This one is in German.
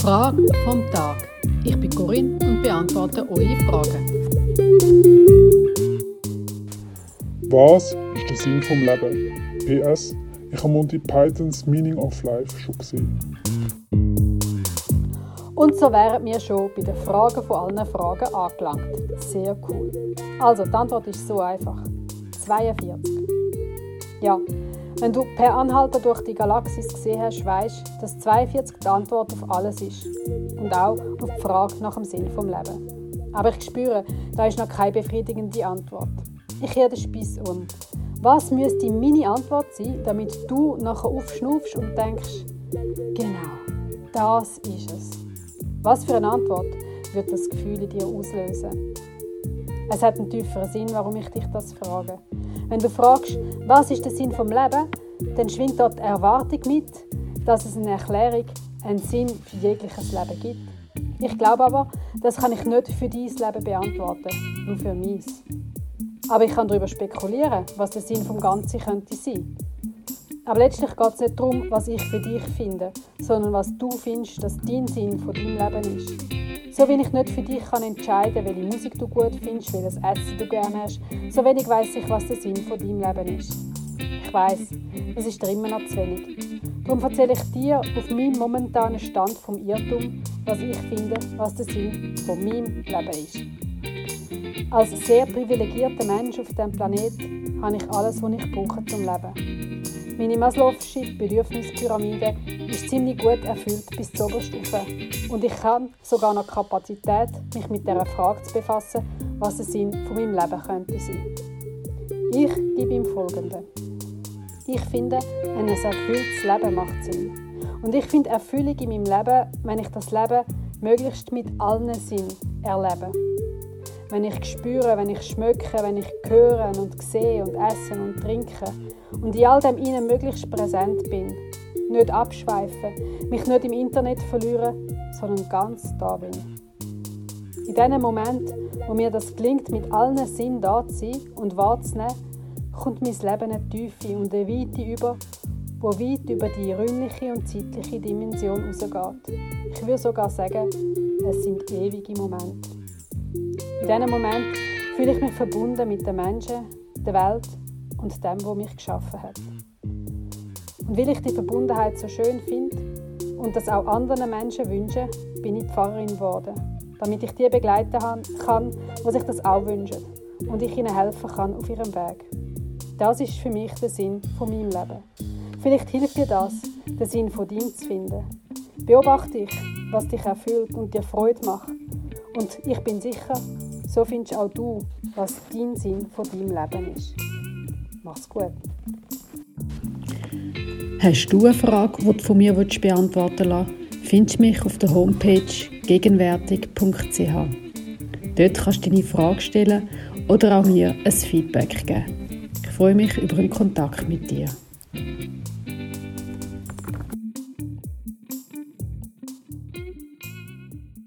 Frage vom Tag. Ich bin Corinne und beantworte eure Fragen. Was ist der Sinn vom Leben? PS, ich habe Monty Pythons Meaning of Life schon gesehen. Und so wären wir schon bei den Fragen von allen Fragen angelangt. Sehr cool. Also, die Antwort ist so einfach. 42. Ja, wenn du per Anhalter durch die Galaxis gesehen hast, weißt du, dass 42 die Antwort auf alles ist. Und auch auf die Frage nach dem Sinn vom Leben. Aber ich spüre, da ist noch keine befriedigende Antwort. Ich kehre den Spieß um. Was müsste meine Antwort sein, damit du nachher aufschnaufst und denkst, genau, das ist es. Was für eine Antwort wird das Gefühl in dir auslösen? Es hat einen tieferen Sinn, warum ich dich das frage. Wenn du fragst, was ist der Sinn vom Leben, dann schwingt dort die Erwartung mit, dass es eine Erklärung, einen Sinn für jegliches Leben gibt. Ich glaube aber, das kann ich nicht für dein Leben beantworten, nur für meins. Aber ich kann darüber spekulieren, was der Sinn vom Ganzen könnte sein. Aber letztlich geht es nicht darum, was ich für dich finde, sondern was du findest, dass dein Sinn von deinem Leben ist. So wie ich nicht für dich kann entscheiden welche Musik du gut findest, welches Essen du gerne hast, so wenig weiß ich, was der Sinn von deinem Leben ist. Ich weiß, es ist dir immer noch zu wenig. Darum erzähle ich dir auf meinem momentanen Stand vom Irrtum, was ich finde, was der Sinn von meinem Leben ist. Als sehr privilegierter Mensch auf diesem Planeten habe ich alles, was ich brauche zum Leben. Meine Maslow'sche Bedürfnispyramide ist ziemlich gut erfüllt bis zur Oberstufe. Und ich habe sogar noch Kapazität, mich mit der Frage zu befassen, was der Sinn von meinem Leben könnte sein. Ich gebe ihm Folgende. Ich finde, ein erfülltes Leben macht Sinn. Und ich finde Erfüllung in meinem Leben, wenn ich das Leben möglichst mit allen Sinnen erlebe. Wenn ich spüre, wenn ich schmecke, wenn ich höre und sehe und esse und trinke und in all dem ihnen möglichst präsent bin. Nicht abschweifen, mich nicht im Internet verlieren, sondern ganz da bin. In diesem Moment, wo mir das gelingt, mit allen Sinnen da zu sein und wahrzunehmen, kommt mein Leben eine Tiefe und eine Weite über, wo weit über die räumliche und zeitliche Dimension hinausgeht. Ich würde sogar sagen, es sind ewige Momente. In diesem Moment fühle ich mich verbunden mit den Menschen, der Welt und dem, wo mich geschaffen hat. Und weil ich die Verbundenheit so schön finde und das auch anderen Menschen wünsche, bin ich Pfarrerin geworden, damit ich die begleiten kann, die sich das auch wünschen und ich ihnen helfen kann auf ihrem Weg. Das ist für mich der Sinn von meinem Leben. Vielleicht hilft dir das, den Sinn von dir zu finden. Beobachte dich, was dich erfüllt und dir Freude macht. Und ich bin sicher, so findest auch du, was dein Sinn von deinem Leben ist. Mach's gut. Hast du eine Frage, die du von mir beantworten willst, findest du mich auf der Homepage gegenwärtig.ch. Dort kannst du deine Frage stellen oder auch mir ein Feedback geben. Ich freue mich über einen Kontakt mit dir.